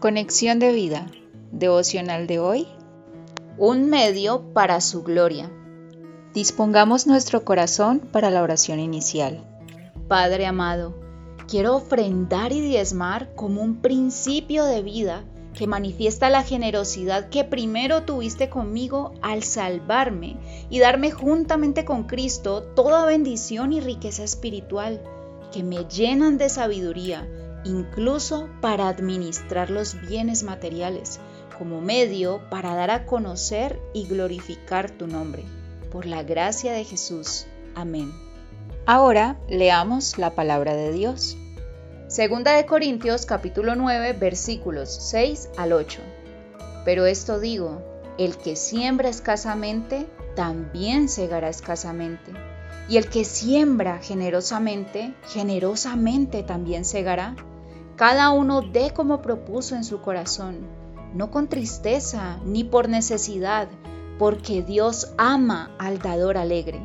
Conexión de vida. Devocional de hoy. Un medio para su gloria. Dispongamos nuestro corazón para la oración inicial. Padre amado, quiero ofrendar y diezmar como un principio de vida que manifiesta la generosidad que primero tuviste conmigo al salvarme y darme juntamente con Cristo toda bendición y riqueza espiritual que me llenan de sabiduría, incluso para administrar los bienes materiales, como medio para dar a conocer y glorificar tu nombre. Por la gracia de Jesús. Amén. Ahora leamos la palabra de Dios. Segunda de Corintios capítulo 9 versículos 6 al 8. Pero esto digo, el que siembra escasamente, también segará escasamente. Y el que siembra generosamente, generosamente también segará. Cada uno dé como propuso en su corazón, no con tristeza ni por necesidad, porque Dios ama al dador alegre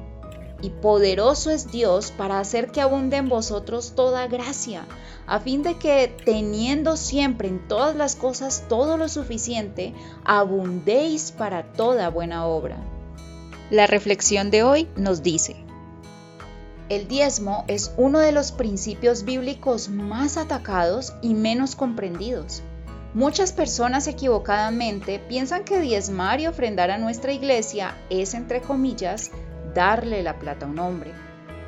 y poderoso es Dios para hacer que abunde en vosotros toda gracia, a fin de que, teniendo siempre en todas las cosas todo lo suficiente, abundéis para toda buena obra. La reflexión de hoy nos dice, el diezmo es uno de los principios bíblicos más atacados y menos comprendidos. Muchas personas equivocadamente piensan que diezmar y ofrendar a nuestra iglesia es, entre comillas, darle la plata a un hombre,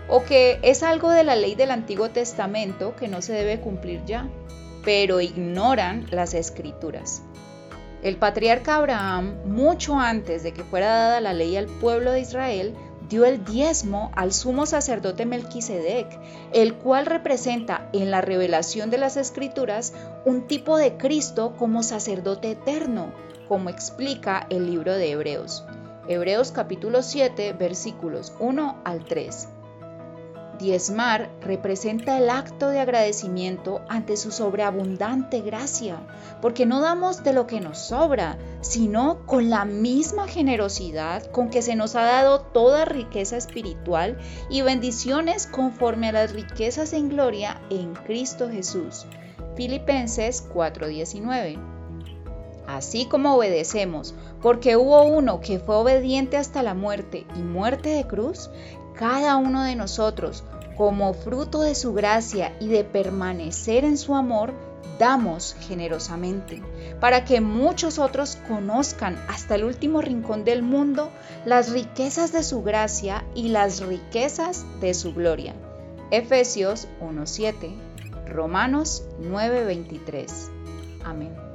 o que es algo de la ley del Antiguo Testamento que no se debe cumplir ya, pero ignoran las escrituras. El patriarca Abraham, mucho antes de que fuera dada la ley al pueblo de Israel, dio el diezmo al sumo sacerdote Melquisedec, el cual representa en la revelación de las escrituras un tipo de Cristo como sacerdote eterno, como explica el libro de Hebreos. Hebreos capítulo 7 versículos 1 al 3. Diezmar representa el acto de agradecimiento ante su sobreabundante gracia, porque no damos de lo que nos sobra, sino con la misma generosidad con que se nos ha dado toda riqueza espiritual y bendiciones conforme a las riquezas en gloria en Cristo Jesús. Filipenses 4:19 así como obedecemos, porque hubo uno que fue obediente hasta la muerte y muerte de cruz, cada uno de nosotros, como fruto de su gracia y de permanecer en su amor, damos generosamente, para que muchos otros conozcan hasta el último rincón del mundo las riquezas de su gracia y las riquezas de su gloria. Efesios 1.7, Romanos 9.23. Amén.